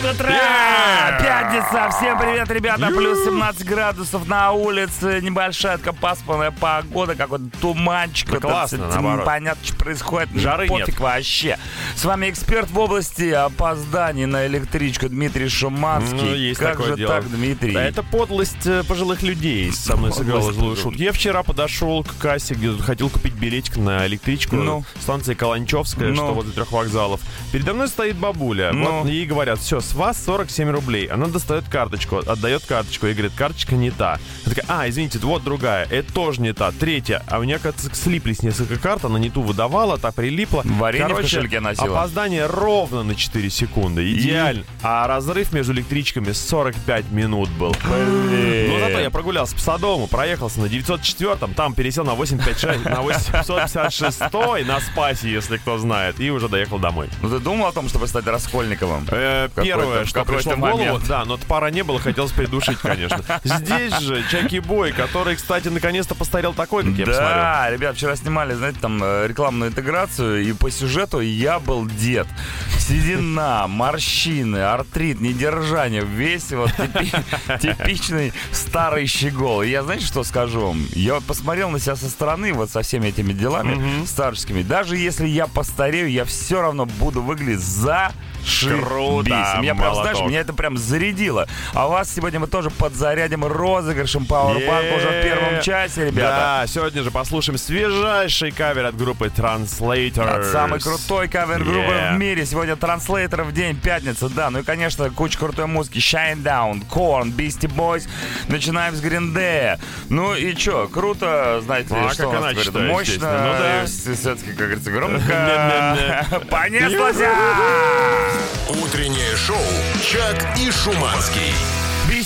7 утра! Пятница! Всем привет, ребята! Плюс 17 градусов на улице. Небольшая такая пасмурная погода, какой-то туманчик. Да классно, это, наоборот. Понятно, что происходит. Жары Пофиг нет. вообще. С вами эксперт в области опозданий на электричку Дмитрий Шуманский. Ну, есть как такое же дело. так, Дмитрий? Да, это подлость э, пожилых людей со мной сыграла злую шутку. Я вчера подошел к кассе, где хотел купить билетик на электричку. Ну. Станция Каланчевская, Ну. что возле трех вокзалов. Передо мной стоит бабуля. Ну. Вот ей говорят, все, с вас 47 рублей. Она достает карточку, отдает карточку и говорит, карточка не та. Она такая, а, извините, вот другая. Это тоже не та. Третья. А у меня, кажется, слиплись несколько карт, она не ту выдавала, та прилипла. Варенье в Короче, кошельке носила. Опоздание ровно на 4 секунды. Идеально. А разрыв между электричками 45 минут был. Блин. Но зато я прогулялся по Садовому, проехался на 904-м, там пересел на 856, на 856 на Спасе, если кто знает, и уже доехал домой. Ну ты думал о том, чтобы стать Раскольниковым? Э, какой-то- Первое, что пришло в голову, да, но пара не было, хотелось придушить, конечно. Здесь же Чаки Бой, который, кстати, наконец-то постарел такой, как я посмотрел. Да, ребят, вчера снимали, знаете, там э, рекламную интеграцию, и по сюжету я был дед. Седина, морщины, артрит, недержание, весь вот типи- типичный старый щегол. И я, знаете, что скажу вам? Я вот посмотрел на себя со стороны, вот со всеми этими делами старческими. Даже если я постарею, я все равно буду выглядеть за Круто, Меня прям, знаешь, молоток. меня это прям зарядило. А вас сегодня мы тоже подзарядим розыгрышем Powerbank уже в первом часе, ребята. Да, сегодня же послушаем свежайший кавер от группы Translator. От самой крутой кавер-группы Yeah. в мире. Сегодня транслейтеров день, пятница, да. Ну и, конечно, куча крутой музыки. Shine Down, Korn, Beastie Boys. Начинаем с Гриндея. Ну и чё, круто, знаете, Ну, а что как иначе, говорят, да, Мощно. Ну да. все-таки, как говорится, громко. Понеслось! Утреннее шоу «Чак и Шуманский».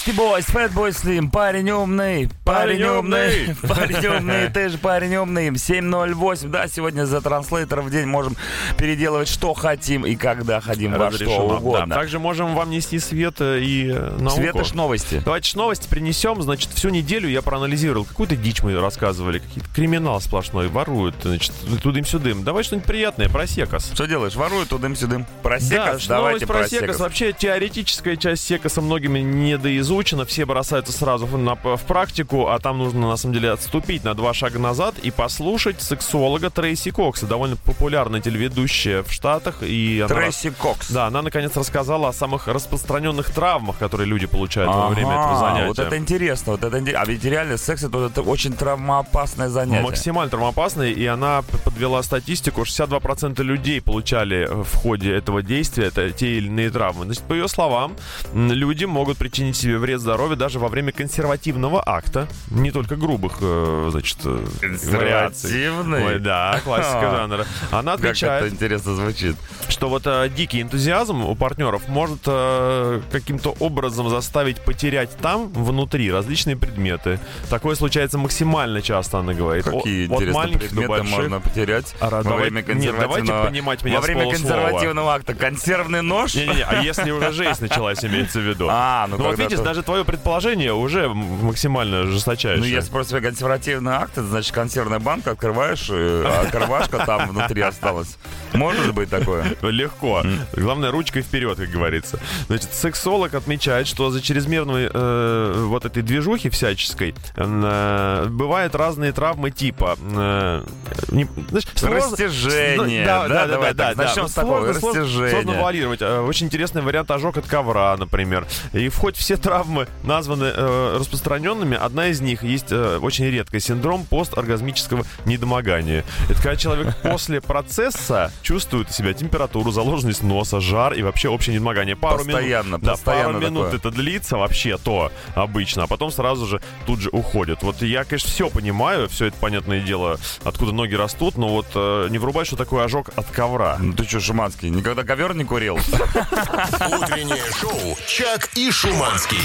Beastie Boys, Fatboy Slim, парень умный, парень умный, парень умный, ты же парень умный. 7.08, да, сегодня за транслейтеров день можем переделывать что хотим и когда хотим во что угодно. Да, также можем вам нести свет и науку. Светош новости. Давайте новости принесем. Значит, всю неделю я проанализировал. Какую-то дичь мы рассказывали. Какие-то криминал сплошной. Воруют, значит, тудым-сюдым. Давай что-нибудь приятное про секас. Что делаешь? Воруют тудым-сюдым. Да, Просекас? ж Давайте про про секас. секас. Вообще теоретическая часть секаса многими недоизучена. Все бросаются сразу на- в практику, а там нужно на самом деле отступить на два шага назад и послушать сексолога Трейси Кокса. Довольно популярная телеведущая в Штатах. И она Трейси Кокс. Да, она наконец рассказала о самых распространенных травмах, которые люди получают во время этого Ага, занятия. Вот это интересно, вот это интересно. А ведь реально секс это, очень травмоопасное занятие. Максимально травмоопасное, и она подвела статистику, 62% людей получали э, в ходе этого действия это те или иные травмы. Значит, по ее словам, люди могут причинить себе вред здоровью даже во время консервативного акта, не только грубых, э, значит, э. Консервативный? Ой, да, классика жанра. Она Как это отвечает, интересно звучит. что вот э, дикий энтузиазм у партнеров может э, каким-то образом заставить потерять там, внутри, различные предметы. Такое случается максимально часто, она говорит. О- Какие до предметы больших. можно потерять А, во давай- время нет, давайте консервативного... понимать меня Во время консервативного акта консервный нож? Не-не-не, а если уже жизнь началась, имеется в виду. А, ну Ну вот видишь, даже твое предположение уже максимально жесточайшее. Ну, если просто консервативный акт, это значит консервная банка открываешь, э, а карвашка там внутри осталась. Может быть такое? Легко. Главное, ручкой вперед, как говорится. Значит, сексолог отмечает, что за чрезмерной э, вот этой движухи всяческой э, бывают разные травмы типа... э, не- знаешь, Растяжение. Да, да, да, давай да, так, да. начнем Вот с такого, сложно, растяжение. Сложно варьировать. Э, Очень интересный вариант ожог от ковра, например. И хоть все травмы названы э, распространенными, одна из них есть э, очень редкая синдром посторгазмического недомогания. Это когда человек после процесса чувствует у себя температуру, заложенность носа, жар и вообще общее недомогание. Пару Постоянно, минут, да, постоянно пару минут такое. это длится вообще то обычно, а потом сразу же тут же уходит. Вот я, конечно, все понимаю, все это понятное дело, откуда ноги растут, но вот э, не врубай, что такое ожог от ковра. Ну ты что, Шуманский, никогда ковер не курил? Утреннее шоу «Чак и Шуманский».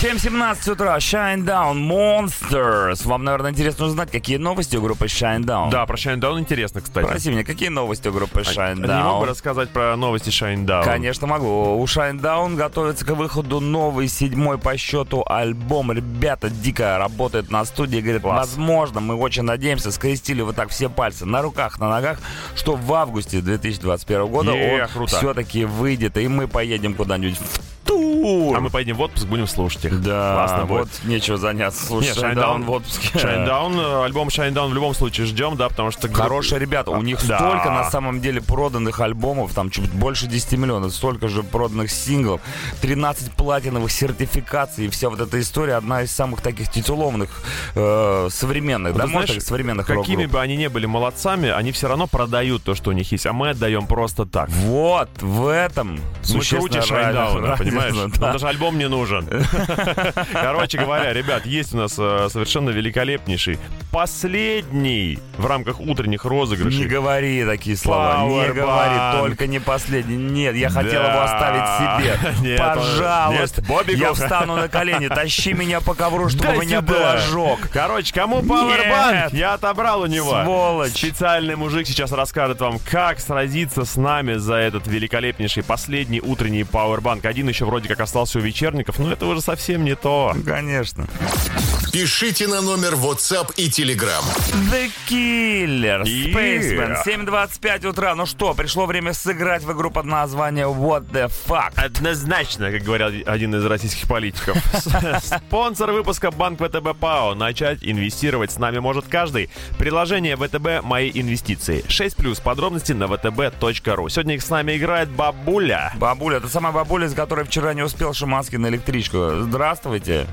7.17 утра, Shine Down, Monsters. Вам, наверное, интересно узнать, какие новости у группы Shine Down. Да, про Shinedown интересно, кстати. Спроси меня, какие новости у группы Shine А Не мог бы Down? рассказать про новости Shinedown? Конечно могу. У Shinedown готовится к выходу новый седьмой по счету альбом. Ребята дико работают на студии. Говорят, Класс. возможно, мы очень надеемся, скрестили вот так все пальцы на руках, на ногах, что в августе 2021 года Е, он все-таки выйдет, и мы поедем куда-нибудь в тур. А мы поедем в отпуск, будем слушать их. Да, Классно будет. вот нечего заняться. Слушай, Shinedown в отпуске. Shinedown, э, альбом Shinedown в любом случае ждем, да, потому что... Хорошие ребята, у них Да. столько на самом деле проданных альбомов, там чуть больше 10 миллионов, столько же проданных синглов, 13 платиновых сертификаций, и вся вот эта история одна из самых таких титулованных э, современных, да, Ты можно знаешь, сказать, современных Какими бы они ни были молодцами, они все равно продают то, что у них есть, а мы отдаем просто так. Вот, в этом Мы существенная круче Шайдауна, понимаешь? да. Нам даже альбом не нужен. Короче говоря, ребят, есть у нас э, совершенно великолепнейший последний в рамках утренних Не розыгрышей. говори такие слова, не говори, только не последний. Нет, я хотел его оставить себе. Пожалуйста, я встану на колени, тащи меня по ковру, чтобы у меня был ожог. Короче, кому Powerbank? Я отобрал у него. Сволочь. Специальный мужик сейчас расскажет вам, как сразиться с нами за этот великолепнейший последний утренний Powerbank. Один еще вроде как остался у вечерников, но это уже совсем не то. Конечно. Пишите на номер WhatsApp и Telegram. The Killer, Yeah. Spaceman, 7.25 утра. Ну что, пришло время сыграть в игру под названием What the Fuck. Однозначно, как говорил один из российских политиков. С- Спонсор выпуска Банк ВТБ ПАО. Начать инвестировать с нами может каждый. Приложение ВТБ «Мои инвестиции». 6 плюс. Подробности на vtb.ru. Сегодня их с нами играет бабуля. Бабуля, это самая бабуля, из которой вчера не успел Шиманский на электричку. Здравствуйте.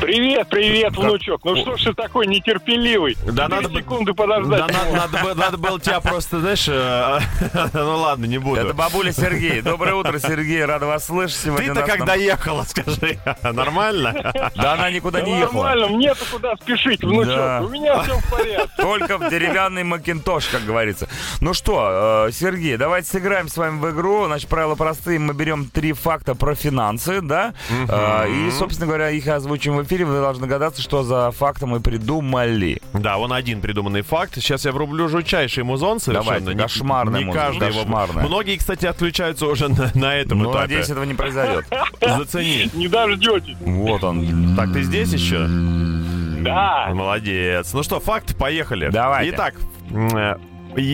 Привет, привет, внучок. Ну что ж ты такой нетерпеливый? Да надо секунды Да, подождать. надо, надо бы- надо было тебя просто, знаешь, э, ну ладно, не буду. Это бабуля Сергей. Доброе утро, Сергей. Рада вас слышать сегодня. Ты-то как доехала, скажи. Нормально? Да она никуда Да не ехала. нормально, мне-то куда спешить, внучок. Да. У меня все в порядке. Только в деревянный макинтош, как говорится. Ну что, э, Сергей, давайте сыграем с вами в игру. Значит, правила простые. Мы берем три факта про финансы, да? Э, И, собственно говоря, их озвучим в эфире. Вы должны догадаться, что за факты мы придумали. Да, вон один придуманный факт. Сейчас я врублю жутчайший музон совершенно. Давайте, Не- кошмарный не музон, каждый его- кошмарный. Многие, кстати, отключаются уже на, на этом Ну, этапе. надеюсь, этого не произойдет. Зацени. Не дождетесь. Вот он. Так, ты здесь еще? Да. Молодец. Ну что, факт, поехали. Давайте. Итак, э,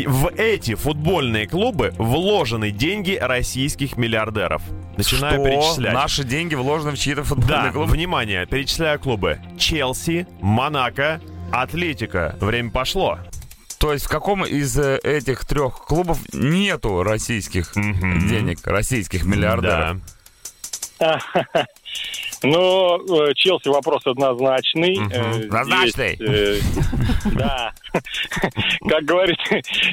в эти футбольные клубы вложены деньги российских миллиардеров. Начинаю Что? перечислять. Наши деньги вложены в чьи-то футбольные Да, клубы? внимание, перечисляю клубы. Челси, Монако, Атлетика. Время пошло. То есть в каком из э, этих трех клубов нету российских денег, российских миллиардеров? Да. Ну, э, Челси вопрос однозначный. Э, Однозначный. Да. Как говорит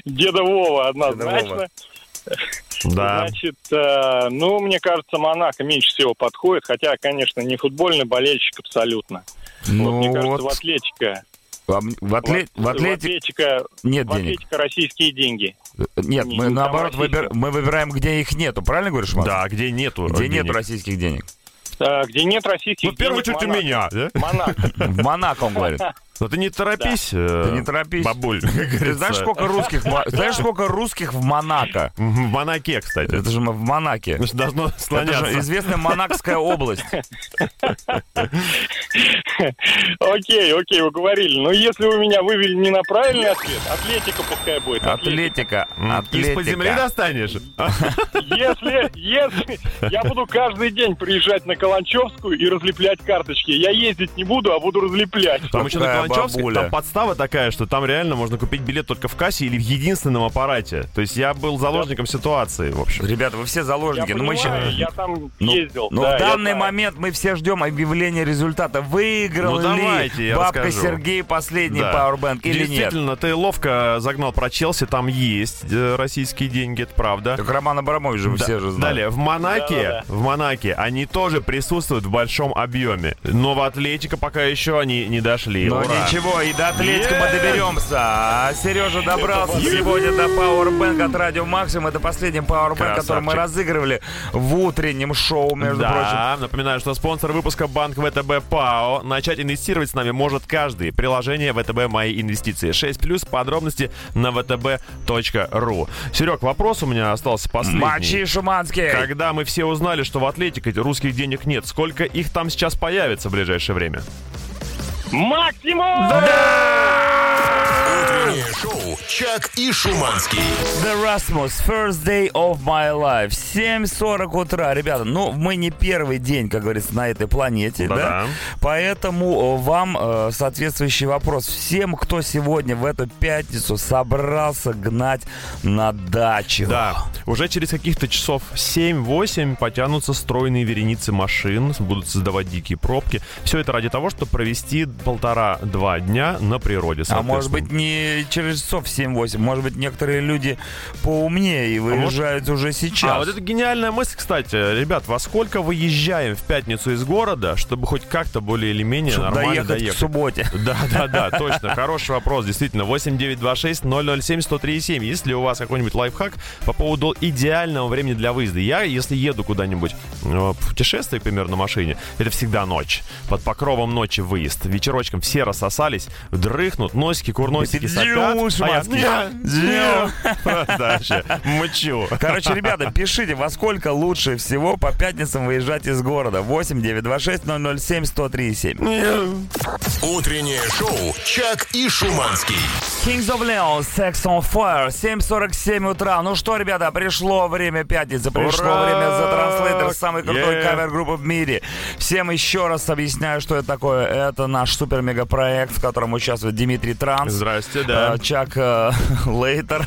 деда Вова, однозначно. Да. Значит, э, ну, мне кажется, Монако меньше всего подходит, хотя, конечно, не футбольный болельщик абсолютно. Вот, Ну мне кажется, вот, в Атлетика, в, в атле- в в Атлетик Атлетика, нет в денег. Атлетика российские деньги. Нет, Не, мы там наоборот выбир- мы выбираем, где их нету. Правильно говоришь, Макс? Да, где нету Где денег. нету российских денег? А, где нет российских Ну, в первую денег, очередь у меня, да? Монако. В Монако, он говорит. Но ты не торопись. э, Ты не торопись. Бабуль, Ты знаешь, сколько русских, знаешь, сколько русских в Монако? В Монаке, кстати. Это же в Монаке. Значит, должно Это слоняться. же известная Монакская область. Окей, окей, уговорили. Но если вы меня вывели не на правильный ответ, Атлетика пускай будет. Атлетика. Из-под земли достанешь? Если, если я буду каждый день приезжать на Каланчевскую и разлеплять карточки, я ездить не буду, а буду разлеплять. Там еще на Каланчевской, там подстава такая, что там реально можно купить билет только в кассе или в единственном аппарате. То есть я был заложником ситуации, в общем. Ребята, вы все Я заложники. но мы понимаю, ща- я там Ну, ездил. Но да, в я данный момент мы все ждем объявления результата. Выиграл Ну, давайте, ли я бабка расскажу. Сергей последний Да. Powerbank или нет? Действительно, ты ловко загнал про Челси, там есть э, российские деньги, это правда. Так Роман Абрамович же Да. все же знают. Далее, в Монаке, Да-да-да. в Монаке они тоже присутствуют в большом объеме. Но в Атлетика пока еще они не дошли. Но они Пора. ничего, и до Атлетика мы доберемся. А Сережа добрался сегодня до Powerbank от Радио Максимум. Это последний Powerbank, который мы разыгрывали в утреннем шоу, между прочим. Да, напоминаю, что спонсор выпуска Банк ВТБ ПАО. Начать инвестировать с нами может каждый. Приложение ВТБ Мои инвестиции. 6 плюс подробности на vtb.ru. Серег, вопрос у меня остался последний. Мочи Шуманский. Когда мы все узнали, что в Атлетике русских денег нет, сколько их там сейчас появится в ближайшее время? Максимум! Утреннее шоу «Чак и Шуманский». The Rasmus, first day of my life. 7.40 утра. Ребята, ну, мы не первый день, как говорится, на этой планете, да? Да-да. Поэтому э, вам э, соответствующий вопрос. Всем, кто сегодня в эту пятницу собрался гнать на дачу. Да, уже через каких-то часов 7-8 потянутся стройные вереницы машин, будут создавать дикие пробки. Все это ради того, чтобы провести полтора-два дня на природе. А может быть не через часов 7-8, может быть некоторые люди поумнее и выезжают уже сейчас. А вот это гениальная мысль, кстати. Ребят, во сколько выезжаем в пятницу из города, чтобы хоть как-то более или менее Чтоб нормально доехать доехать? к субботе. Да, да, да, точно. Хороший вопрос, действительно. 8926 007 137. Есть ли у вас какой-нибудь лайфхак по поводу идеального времени для выезда? Я, если еду куда-нибудь э, в путешествие, к примеру, на машине, это всегда ночь. Под покровом ночи выезд. Вечерочком все рассосались, дрыхнут, носики, курносики сопят. А я-. Просто вообще мычу. Короче, ребята, пишите, во сколько лучше всего по пятницам выезжать из города. 8 926 007 103 Утреннее шоу «Чак и Шуманский». Kings of Leon, Sex on Fire, 7.47 утра. Ну что, ребята, пришло время пятницы, пришло Ура! время The Translator, самый крутой Yeah! кавер-группа в мире. Всем еще раз объясняю, что это такое. Это наш супер-мега-проект, в котором участвует Дмитрий Транс. Здрасте, да. э, Чак э, Лейтер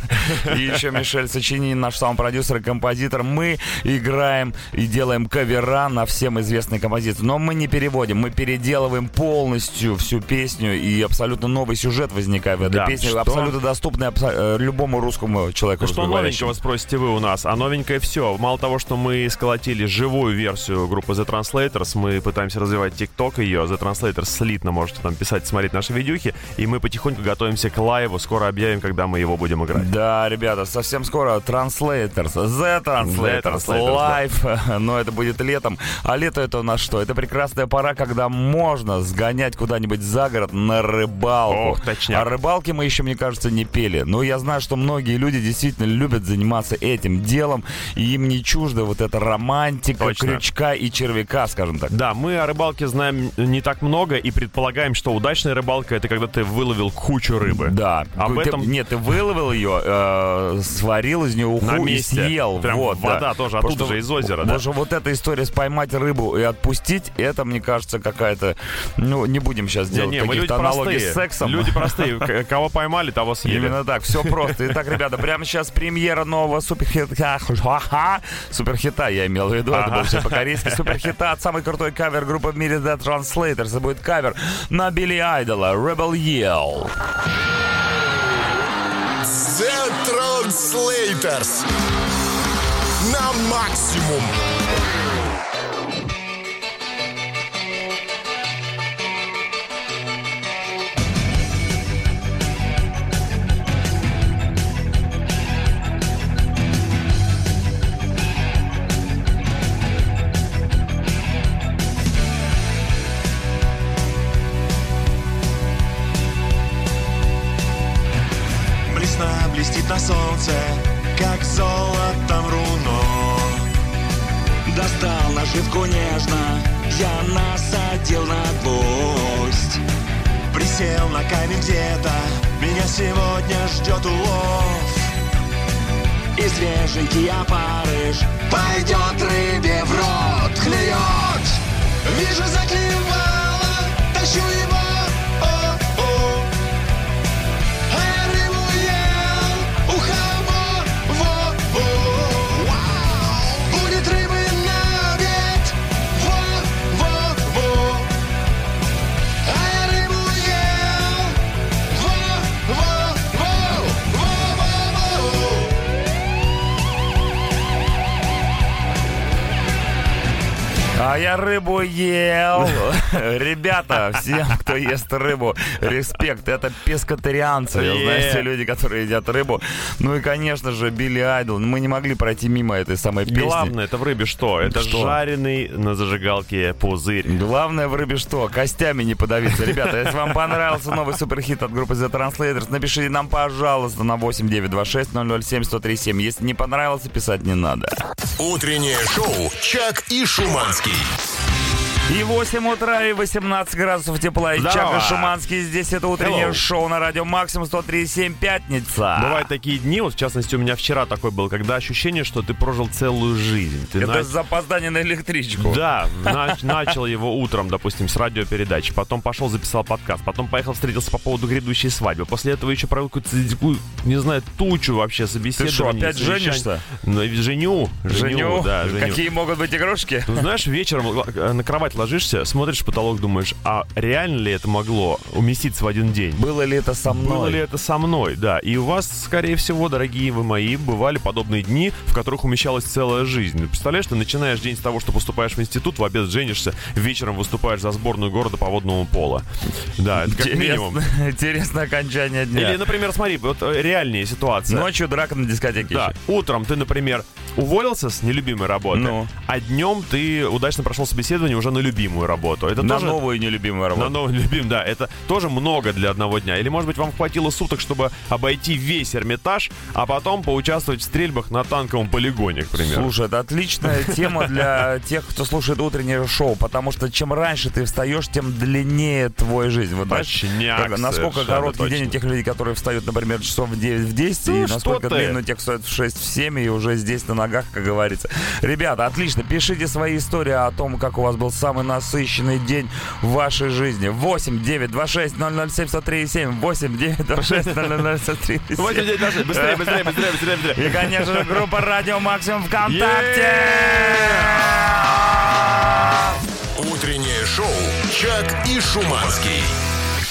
и еще Мишель Сочинин, наш саунд-продюсер и композитор. Мы играем и делаем кавера на всем известные композиции. Но мы не переводим, мы переделываем полностью всю песню, и абсолютно новый сюжет возникает в этой Да, песне, что? абсолютно доступный абсо- э, любому русскому человеку. Ну что новенького, спросите вы у нас? А новенькое все. Мало того, что мы сколотили живую версию группы The Translators, мы пытаемся развивать TikTok ее. The Translators слитно можете там писать, смотреть наши видюхи. И мы потихоньку готовимся к лайву. Скоро объявим, когда мы его будем играть. Да, ребята, совсем скоро Translators, The Translators, The Translators, Live, но это будет летом. А лето это у нас что? Это прекрасная пора, когда можно сгонять куда-нибудь за город на рыбалку. Ох, точняк. О рыбалке мы еще, мне кажется, не пели. Но я знаю, что многие люди действительно любят заниматься этим делом, и им не чужда вот эта романтика, Точно. крючка и червяка, скажем так. Да, мы о рыбалке знаем не так много и предполагаем, что удачная рыбалка это когда ты выловил кучу рыбы. Да. Об Ты- этом- Нет, ты выловил ее, э, сварил из нее уху На и месте. съел. Прям вот, вода да. тоже Потому оттуда что- же из озера, потому да? что вот эта история с поймать рыбу и отпустить, это, мне кажется, какая-то... Ну, не будем сейчас Не, делать не, люди каких-то аналогий простые. с сексом. Люди простые. Кого поймали, того съели. Именно так, все просто. Итак, ребята, прямо сейчас премьера нового суперхита. Суперхита, я имел в виду, это было все по-корейски. Суперхита от самой крутой кавер-группы в мире The Translators. Это будет кавер на Билли Айдола, Rebel Yell. The Translators. На максимум. Всем, кто ест рыбу, респект. Это пескатарианцы. Е. Знаете, люди, которые едят рыбу. Ну и, конечно же, Билли Айдл. Мы не могли пройти мимо этой самой песни. Главное, это в рыбе что? Это Что? жареный на зажигалке пузырь. Главное в рыбе что? Костями не подавиться. Ребята, если вам понравился новый суперхит от группы The Translators, напишите нам, пожалуйста, на 8926 007 1037. Если не понравился, писать не надо. Утреннее шоу «Чак и Шуманский». И 8 утра, и 18 градусов тепла. И Здорово. Чак и Шуманский здесь. Это утреннее Hello. шоу на радио Максимум 103,7 пятница. Бывают такие дни, вот в частности у меня вчера такой был, когда ощущение, что ты прожил целую жизнь. Ты Это на- с запозданием на электричку. Да, нач- начал его утром, допустим, с радиопередачи, потом пошел, записал подкаст, потом поехал, встретился по поводу грядущей свадьбы, после этого еще провел какую-то, не знаю, тучу вообще Ты собеседований. что, опять совещаний. женишься? Ну, женю, женю, Женю? да, женю. Какие могут быть игрушки? Ну, знаешь, вечером л- на кровать ложишься, смотришь в потолок, думаешь, а реально ли это могло уместиться в один день? Было ли это со мной? Было ли это со мной, да. И у вас, скорее всего, дорогие вы мои, бывали подобные дни, в которых умещалась целая жизнь. Представляешь, ты начинаешь день с того, что поступаешь в институт, в обед женишься, вечером выступаешь за сборную города по водному пола. Да, это как минимум. Интересно- Интересное окончание дня. Или, например, смотри, вот э, реальная ситуация. Ночью драка на дискотеке. Да, еще. утром ты, например, уволился с нелюбимой работы, Ну. а днем ты удачно прошел собеседование уже на любимую работу. Это На тоже... новую нелюбимую На работу. новый любим, да, это тоже много для одного дня. Или, может быть, вам хватило суток, чтобы обойти весь Эрмитаж, а потом поучаствовать в стрельбах на танковом полигоне, к примеру. Слушай, это отличная тема для тех, кто слушает утреннее шоу, потому что чем раньше ты встаешь, тем длиннее твоя жизнь. Вот Точняк, как- насколько короткий день у точно. тех людей, которые встают, например, часов в 9 в 10, Ну, и насколько у тех, кто встает в 6 в 7, и уже здесь на ногах, как говорится. Ребята, отлично, пишите свои истории о том, как у вас был самый насыщенный день в вашей жизни. 8 9 26 007 103 7 8 9 26 007 103 Давайте, давайте, давайте, Быстрее, быстрее, быстрее, быстрее, быстрее. И, конечно же, группа Радио Максимум ВКонтакте! Утреннее шоу «Чак и Шуманский».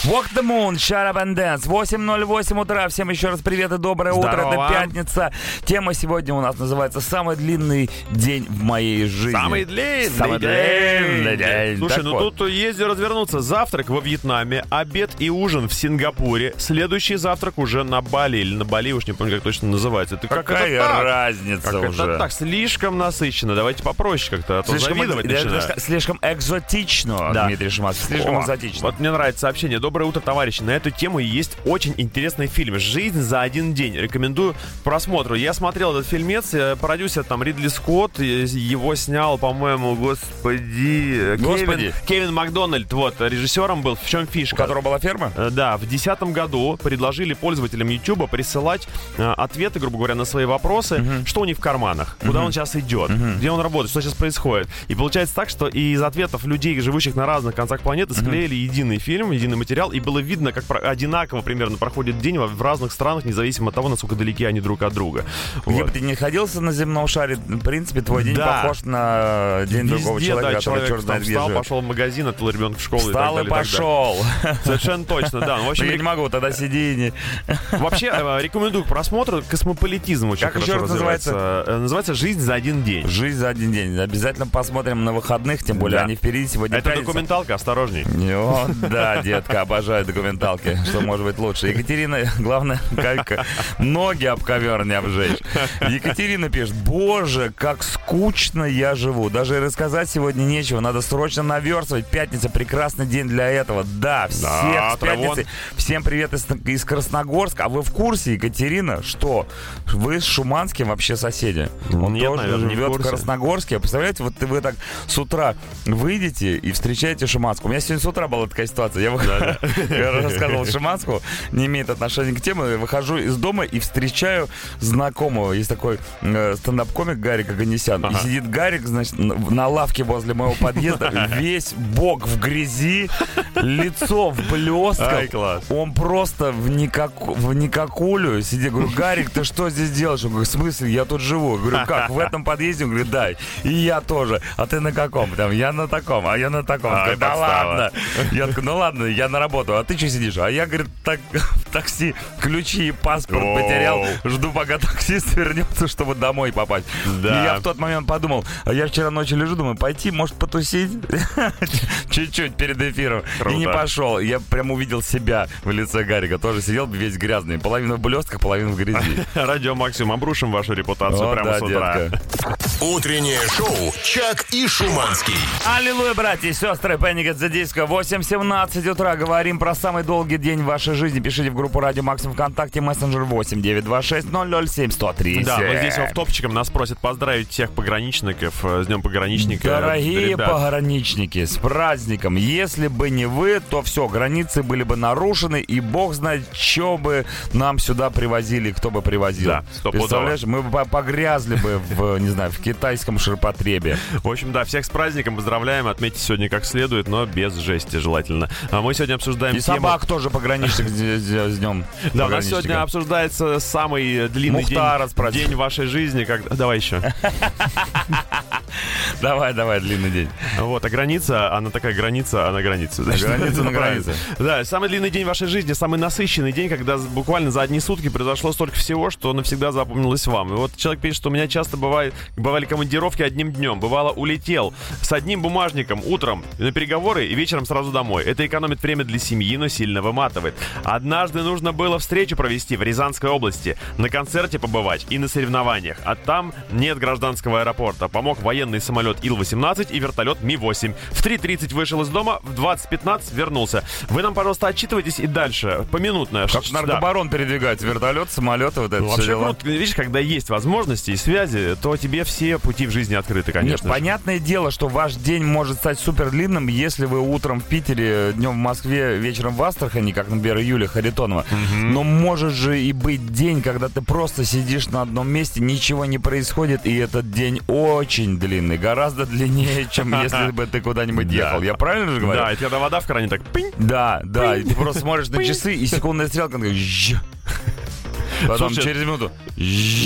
Walk the Moon, Shut Up and Dance. 8.08 утра. Всем еще раз привет и доброе утро. Здорово. Это пятница. Тема сегодня у нас называется «Самый длинный день в моей жизни». Самый длинный Самый длинный день. Слушай, Так ну вот. тут езди развернуться. Завтрак во Вьетнаме, обед и ужин в Сингапуре. Следующий завтрак уже на Бали или на Бали, уж не помню, как точно называется. Ты как Какая это так? разница Как уже? это так? Слишком насыщенно. Давайте попроще как-то, а то Слишком, завидовать даже начинаю. слишком экзотично, Да. Дмитрий Шиманский. Слишком О, экзотично. Вот мне нравится сообщение. Доброе утро, товарищи. На эту тему есть очень интересный фильм «Жизнь за один день». Рекомендую к просмотру. Я смотрел этот фильмец. э, Продюсер там Ридли Скотт. Его снял, по-моему, господи... э, Господи. Кевин, Кевин Макдональд. Вот, режиссером был. В чем У фишка? которого была ферма? Э, Да, в 2010 году предложили пользователям YouTube присылать ответы, грубо говоря, на свои вопросы, что у них в карманах, куда он сейчас идет, где он работает, что сейчас происходит. И получается так, что из ответов людей, живущих на разных концах планеты, склеили единый фильм, единый материал, и было видно, как одинаково примерно проходит день в разных странах, независимо от того, насколько далеки они друг от друга. Где Вот. бы ты не находился на земном шаре, в принципе, твой день Да. похож на день другого Везде, человека, да, который человек черт знает встал, живет. пошел в магазин, отвел ребенка в школу и так Встал и так далее. пошел. Совершенно точно, да. Ну, в общем, я не могу, тогда сиди и не... Вообще, э, рекомендую к просмотру. Космополитизм очень Как еще хорошо раз развивается. Э, Называется «Жизнь за один день». Жизнь за один день. Обязательно посмотрим на выходных, тем более Да. они впереди сегодня Это пятница. документалка, осторожней. О, да, детка, обожаю документалки. Что может быть лучше? Екатерина, главное, как ноги об ковер не обжечь. Екатерина пишет, боже, как скучно я живу. Даже и рассказать сегодня нечего. Надо срочно наверстывать. Пятница прекрасный день для этого. Да, всех Да, с пятницей. Всем привет из, из Красногорска. А вы в курсе, Екатерина, что вы с Шуманским вообще соседи? Он Нет, тоже наверное, в живет в курсе. Красногорске. Представляете, вот вы так с утра выйдете и встречаете Шиманского. У меня сегодня с утра была такая ситуация. Я, выхожу, рассказывал Шиманскому, не имеет отношения к теме. Выхожу из дома и встречаю знакомого. Есть такой э, стендап-комик Гарик Аганесян. И сидит Гарик, значит, на, лавке возле моего подъезда, весь бок в грязи, лицо в блестках. Он просто в, никак, в никакулю сидит. Говорю, Гарик, ты что здесь делаешь? Он говорит, в смысле? Я тут живу. Я говорю, как? В этом подъезде? Он говорит, да. И я тоже. А ты на каком? Там, я на таком, а я на таком. Ай, такой, да подстава. ладно. Я такой, ну ладно, я на работу, а ты что сидишь? А я, говорит, так, в такси ключи и паспорт потерял. Жду, пока таксист вернется, чтобы домой попасть. Да. И я в тот момент подумал, а я вчера ночью лежу, думаю, пойти, может, потусить? Чуть-чуть перед эфиром. Круто. И не пошел. Я прям увидел себя в лице Гарика. Тоже сидел весь грязный. Половину в блестках, половину в грязи. Радио Максим, обрушим вашу репутацию О, прямо да, с утра. детка. Утреннее шоу «Чак и Шуманский». Аллилуйя, братья и сестры, at the Disco. 8.17 утра. Говорим про самый долгий день в вашей жизни. Пишите в группу Радио Максим ВКонтакте, мессенджер 8 926 007 103. Да, мы здесь в топчиком нас просят поздравить всех пограничников э, с Днем пограничника. Дорогие Ребят, пограничники, с праздником. Если бы не вы, то все, границы были бы нарушены, и бог знает, что бы нам сюда привозили, кто бы привозил. Да. Представляешь, мы бы по- погрязли бы в, не знаю, в китайском ширпотребе. В общем, да, всех с праздником поздравляем. Отметьте сегодня как следует, но без жести желательно. А мы сегодня обсуждаем И тему... собак тоже пограничник с, днем Да, у нас сегодня обсуждается самый длинный Мухтара день, день вашей жизни. Как... Давай еще. Давай, давай, длинный день. Вот, а граница, она такая граница, она граница. Значит, граница на границе. Да, самый длинный день вашей жизни, самый насыщенный день, когда буквально за одни сутки произошло столько всего, что навсегда запомнилось вам. И вот человек пишет, что у меня часто бывает, бывали командировки одним днем. Бывало, улетел с одним бумажником утром на переговоры и вечером сразу домой. Это экономит время для семьи, но сильно выматывает. Однажды нужно было встречу провести в Рязанской области, на концерте побывать и на соревнованиях. А там нет гражданского аэропорта. Помог военный самолет Ил-18 и вертолет Ми-8. В 3.30 вышел из дома, в 20.15 вернулся. Вы нам, пожалуйста, отчитывайтесь и дальше, поминутно. Как наркобарон передвигается, вертолет, самолеты, вот это Ну, все Вообще дела. видишь, когда есть возможности и связи, то тебе все пути в жизни открыты, Нет, конечно. же. понятное дело, что ваш день может стать супер длинным, если вы утром в Питере, днем в Москве, вечером в Астрахани, как, например, Юлия Харитонова. Но может же и быть день, когда ты просто сидишь на одном месте, ничего не происходит, и этот день очень длинный, гораздо длиннее, чем если бы ты куда-нибудь Да. ехал. Я правильно же говорю? Да, и когда вода в кране так. Да, да, и ты просто смотришь на часы, и секундная стрелка. Потом Слушай, через минуту.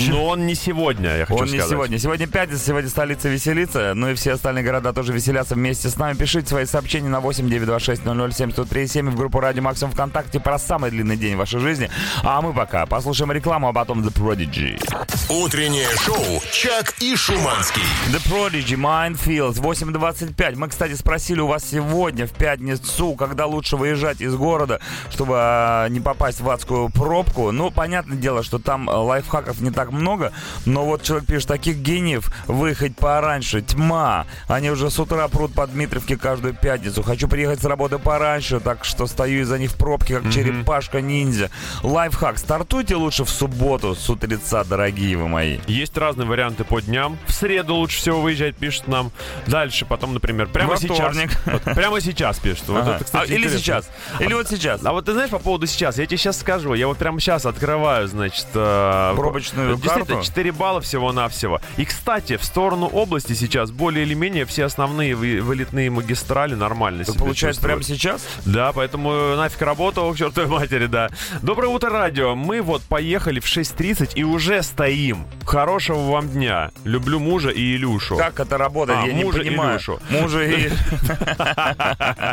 Но он не сегодня, я хочу Он не сказать. сегодня. Сегодня пятница, сегодня столица веселится. Ну и все остальные города тоже веселятся вместе с нами. Пишите свои сообщения на 8 926 007 137 в группу Радио Максимум ВКонтакте про самый длинный день вашей жизни. А мы пока послушаем рекламу, а потом The Prodigy. Утреннее шоу «Чак и Шуманский». The Prodigy, Mindfields, 8.25. Мы, кстати, спросили у вас сегодня, в пятницу, когда лучше выезжать из города, чтобы а, не попасть в адскую пробку. Ну, понятное дело, что там а, лайфхаков не так много, но вот человек пишет, таких гениев выехать пораньше, тьма. Они уже с утра прут по Дмитровке каждую пятницу. Хочу приехать с работы пораньше, так что стою из-за них в пробке, как черепашка-ниндзя. Лайфхак, стартуйте лучше в субботу с утреца, дорогие вы мои. Есть разные варианты по дням. В среду лучше всего выезжать, пишет нам. Дальше, потом, например, прямо Во сейчас. вторник. Вот прямо сейчас пишет. Вот Ага. это, кстати, А, или интересно. сейчас. Или вот сейчас. А вот ты знаешь по поводу сейчас, я тебе сейчас скажу, я вот прямо сейчас открываю, значит, э, Пробочную действительно, карту? 4 балла всего-навсего. И, кстати, в сторону области сейчас более или менее все основные вы- вылетные магистрали нормально Это получается прямо сейчас? Да, поэтому нафиг работал к чертовой матери, да. Доброе утро, радио. Мы вот поехали в 6.30 и уже стоим. Хорошего вам дня. Люблю мужа и Илюшу. Как это работает? А, Я не мужа понимаю. Илюшу. Мужа и...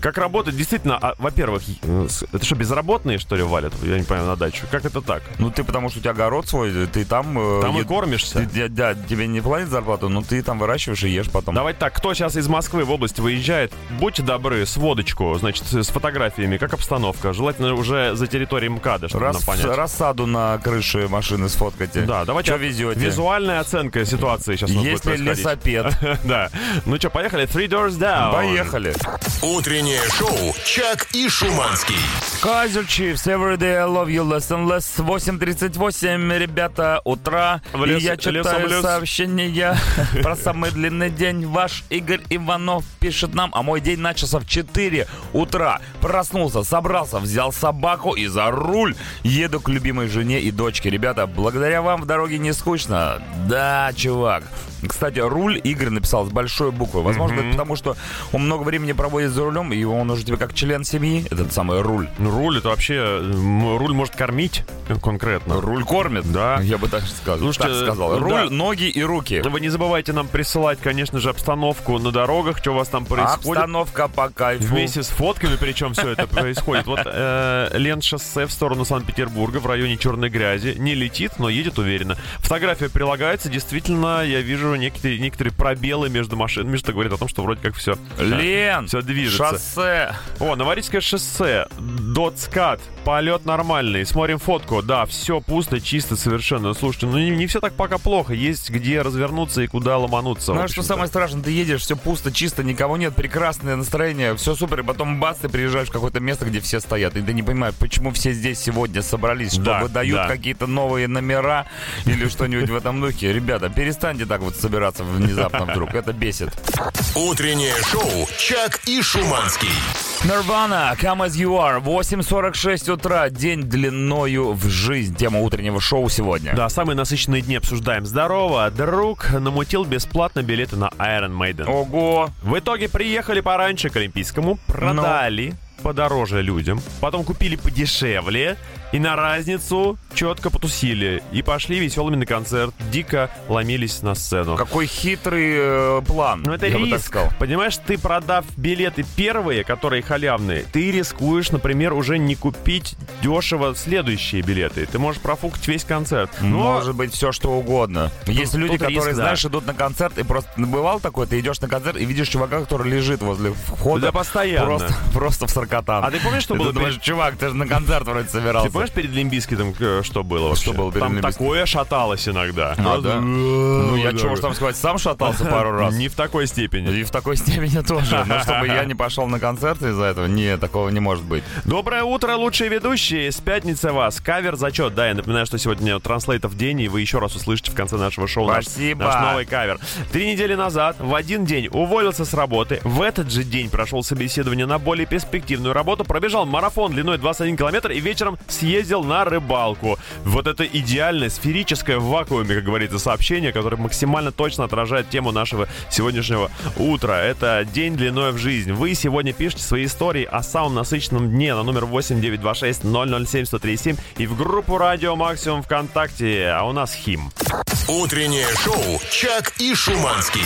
Как работает? Действительно, а, во-первых, э, это что, безработные, что ли, валят? Я не понимаю, на дачу. Как это так? Ну ты потому что у тебя огород свой, ты там... э, Там и кормишься. ты- да, да, тебе не платят зарплату, но ты там выращиваешь и ешь потом. Давайте так, кто сейчас из Москвы в область выезжает, будьте добры, с водочку, значит, с фотографиями, как обстановка. Желательно уже за территорией МКАДа, чтобы Рас- нам понять. рассаду на крыше машины сфоткайте. Да, давайте Что везете? визуальная оценка ситуации сейчас у нас будет Есть ли лесопед? Да. Ну что, поехали. Three doors down. Поехали. Утреннее шоу «Чак и Шуманский». Kaiser Chiefs, Every Day I Love You, Less and Less, 8.38, ребята, утра. В лес- и я лесом читаю лес. сообщения про самый длинный день. Ваш Игорь Иванов пишет нам, а мой день начался в 4 утра. Проснулся, собрался, взял собаку и за руль. Еду к любимой жене и дочке. Ребята, благодаря вам в дороге не скучно. Да, чувак. Кстати, руль Игорь написал с большой буквы. Возможно, это потому, что он много времени проводит за рулем, и он уже тебе как член семьи, этот самый руль. Ну, руль это вообще... Руль может кормить конкретно. Руль кормит? Да. Я бы так сказал. Слушайте, так сказал. да. Руль, ноги и руки. Вы не забывайте нам присылать, конечно же, обстановку на дорогах, что у вас там происходит. Обстановка по кайфу. Вместе с фотками, причем все это происходит. Вот э, лент шоссе в сторону Санкт-Петербурга в районе Черной грязи не летит, но едет уверенно. Фотография прилагается. Действительно, я вижу некоторые, некоторые пробелы между машинами, что говорит о том, что вроде как все. Лен, Все движется. шоссе. О, Новорильское шоссе, Дотскат, полет нормальный. Смотрим фотку. Да, все пусто, чисто совершенно. Слушайте, ну не, не все так пока плохо. Есть где развернуться и куда ломануться. Знаешь, что общем-то. самое страшное? Ты едешь, все пусто, чисто, никого нет, прекрасное настроение, все супер, и потом бац, ты приезжаешь в какое-то место, где все стоят, и ты не понимаешь, почему все здесь сегодня собрались, что Да, выдают да. какие-то новые номера или что-нибудь в этом духе. Ребята, перестаньте так вот собираться внезапно вдруг, это бесит. Утреннее шоу «Чак и Шуманский». Nirvana, Come As You Are, 8.46 утра, день длиною в жизнь. Тема утреннего шоу сегодня. Да, самые насыщенные дни обсуждаем. Здорово, друг намутил бесплатно билеты на Iron Maiden. Ого! В итоге приехали пораньше к Олимпийскому, продали подороже людям, потом купили подешевле, и на разницу четко потусили. И пошли веселыми на концерт, дико ломились на сцену. Какой хитрый э, план, Ну это я бы так риск. сказал. Понимаешь, ты продав билеты первые, которые халявные, ты рискуешь, например, уже не купить дешево следующие билеты. Ты можешь профукать весь концерт. Но Может быть, все что угодно. Есть тут люди, риск, которые, да. знаешь, идут на концерт, и просто бывал такой, ты идешь на концерт и видишь чувака, который лежит возле входа. Да, постоянно. Просто, просто в саркатан. А ты помнишь, что было Ты думаешь, чувак, ты же на концерт вроде собирался. Помнишь перед Лимбийским что было вообще? Что было перед Там такое шаталось иногда. А, да? Ну, я чего уж там сказать, сам шатался пару раз. Не в такой степени. И в такой степени тоже. Но чтобы я не пошел на концерт из-за этого, не, такого не может быть. Доброе утро, лучшие ведущие. С пятницы вас. Кавер зачет. Да, я напоминаю, что сегодня транслейтов день, и вы еще раз услышите в конце нашего шоу наш- Спасибо. наш новый кавер. Три недели назад в один день уволился с работы. В этот же день прошел собеседование на более перспективную работу, пробежал марафон длиной 21 километр и вечером съездил на рыбалку. Вот это идеальное, сферическое в вакууме, как говорится, сообщение, которое максимально точно отражает тему нашего сегодняшнего утра. Это день длиной в жизнь. Вы сегодня пишете свои истории о самом насыщенном дне на номер 8926 007 1037 и в группу Радио Максимум ВКонтакте. А у нас хим. Утреннее шоу «Чак и Шуманский».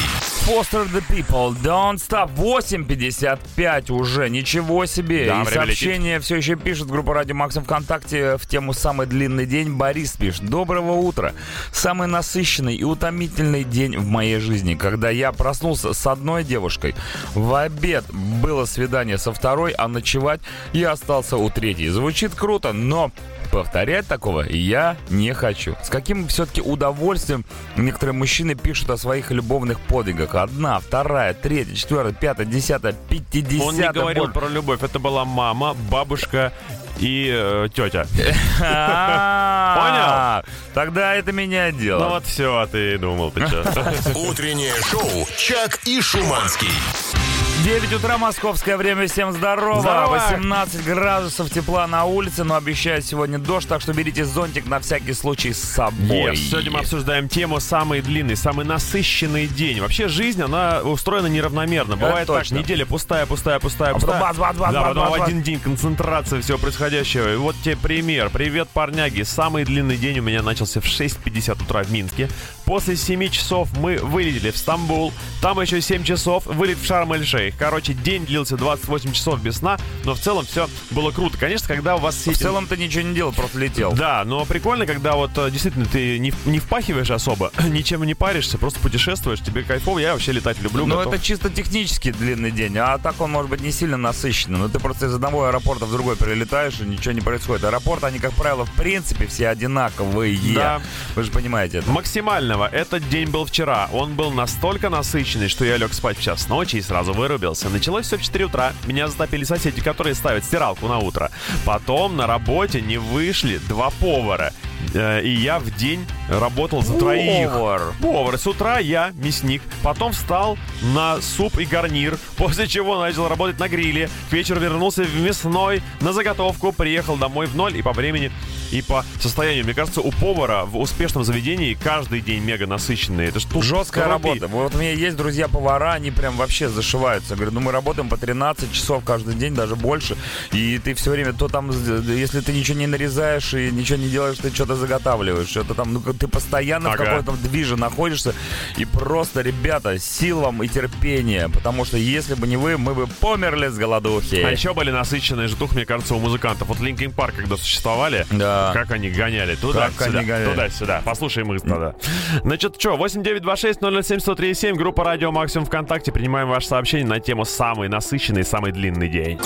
Foster the people, don't stop, 8.55 уже, ничего себе. Да, и сообщение все еще пишет группа Радио Максим ВКонтакте в тему «Самый длинный день». Борис пишет, доброго утра. Самый насыщенный и утомительный день в моей жизни, когда я проснулся с одной девушкой. В обед было свидание со второй, а ночевать я остался у третьей. Звучит круто, но Повторять такого я не хочу. С каким все-таки удовольствием некоторые мужчины пишут о своих любовных подвигах. Одна, вторая, третья, четвертая, пятая, десятая, пятидесятая. Он не говорил боль. про любовь. Это была мама, бабушка и э, тетя. А, Тогда это меняет Ну дело. вот все, ты думал, ты что. Утреннее шоу «Чак и Шуманский». 9 утра, московское время. Всем здорово. Здорово. 18 градусов тепла на улице, но обещают сегодня дождь, так что берите зонтик на всякий случай с собой. Yes. Сегодня мы обсуждаем тему «Самый длинный, самый насыщенный день». Вообще жизнь, она устроена неравномерно. Бывает так, точно. неделя пустая, пустая, пустая, А пустая. бац, бац, бац, да, бац, потом бац, в бац. один день концентрация всего происходящего. И вот тебе пример. Привет, парняги. Самый длинный день у меня начался в 6.50 утра в Минске. После 7 часов мы вылетели в Стамбул. Там еще 7 часов. Вылет в Шарм-эль-Шейх. Короче, день длился 28 часов без сна. Но в целом все было круто. Конечно, когда у вас В целом ты ничего не делал, просто летел. да, но прикольно, когда вот э, действительно ты не, не впахиваешь особо, ничем не паришься, просто путешествуешь, тебе кайфово. Я вообще летать люблю. Ну, это чисто технически длинный день, а так он может быть не сильно насыщенный. Но ты просто из одного аэропорта в другой прилетаешь, и ничего не происходит. Аэропорты, они, как правило, в принципе, все одинаковые. Да. Вы же понимаете это. Максимального этот день был вчера. Он был настолько насыщенный, что я лег спать в час ночи и сразу вырубился. Началось все в 4 утра. Меня затопили соседи, которые ставят стиралку на утро. Потом на работе не вышли два повара. Э, И я в день работал за троих. Повар. Повар. С утра я мясник. Потом встал на суп и гарнир. После чего начал работать на гриле. К вечеру вернулся в мясной на заготовку. Приехал домой в ноль и по времени, и по состоянию. Мне кажется, у повара в успешном заведении каждый день мега насыщенный. Это тут Жесткая работа. Вот у меня есть друзья-повара, они прям вообще зашиваются. Говорю, ну мы работаем по 13 часов каждый день, даже больше. И ты все время, то там, если ты ничего не нарезаешь и ничего не делаешь, ты что-то заготавливаешь. Что-то там, ну ты постоянно в Ага. каком-то движе находишься. И просто, ребята, сил вам и терпения. Потому что если бы не вы, мы бы померли с голодухи. А еще были насыщенные житухи, мне кажется, у музыкантов. Вот Linkin Park, когда существовали, Да. как они гоняли туда, Как сюда, они гоняли. туда-сюда. Послушаем их тогда. Значит, что, 8926-007-1037, группа Радио Максимум ВКонтакте. Принимаем ваше сообщение на тему «Самый насыщенный, самый длинный день».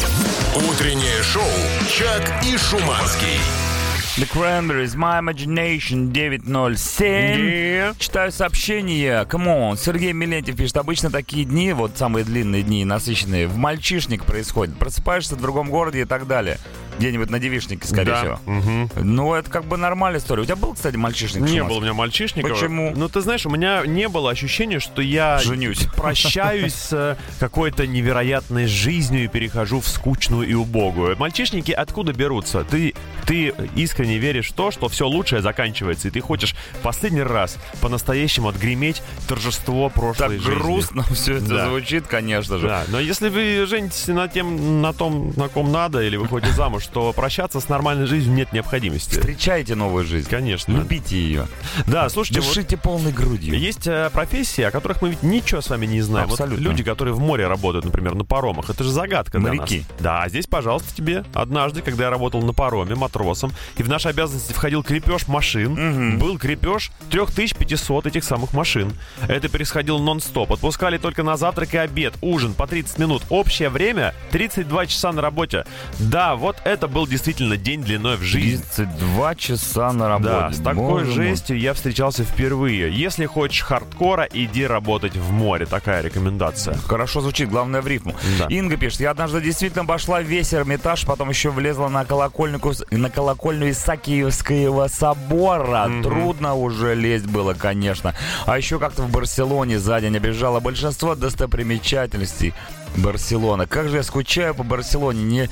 Утреннее шоу «Чак и Шуманский». The Cranberries, My Imagination 907. Читаю сообщение. Come on. Сергей Милентьев пишет. Обычно такие дни, вот самые длинные дни, насыщенные, в мальчишник происходят. Просыпаешься в другом городе и так далее. Где-нибудь на девишнике, скорее Да. всего. Мгм. Ну, это как бы нормальная история. У тебя был, кстати, мальчишник? Не было у меня мальчишника. Почему? Ну, ты знаешь, у меня не было ощущения, что я Женюсь. прощаюсь с э, какой-то невероятной жизнью и перехожу в скучную и убогую. Мальчишники откуда берутся? Ты, ты искренне веришь в то, что все лучшее заканчивается, и ты хочешь в последний раз по-настоящему отгреметь торжество Так прошлой жизни. грустно все это Да. звучит, конечно же. Да, но если вы женитесь на тем, на том, на ком надо, или выходите замуж, то прощаться с нормальной жизнью нет необходимости. Встречайте новую жизнь. Конечно. Любите ее. Да, слушайте, вот Дышите полной грудью. есть э, профессии, о которых мы ведь ничего с вами не знаем. Вот Абсолютно. люди, которые в море работают, например, на паромах, это же загадка для Моряки. нас. Да, а здесь, пожалуйста, тебе. Однажды, когда я работал на пароме матросом, и в наши обязанности входил крепеж машин, был крепеж 3500 этих самых машин. Это происходило нон-стоп. Отпускали только на завтрак и обед, ужин по 30 минут. Общее время 32 часа на работе. Да, вот это был действительно день длиной в жизнь. 32 часа на работе. Да, с такой Боже мой. жестью я встречался впервые. Если хочешь хардкора, иди работать в море. Такая рекомендация. Хорошо звучит, главное в рифму. Да. Инга пишет, я однажды действительно обошла весь Эрмитаж, потом еще влезла на колокольню, на колокольню Исаакиевского собора. Трудно уже лезть было, конечно. А еще как-то в Барселоне за день обижала большинство достопримечательностей. Барселона. Как же я скучаю по Барселоне. Не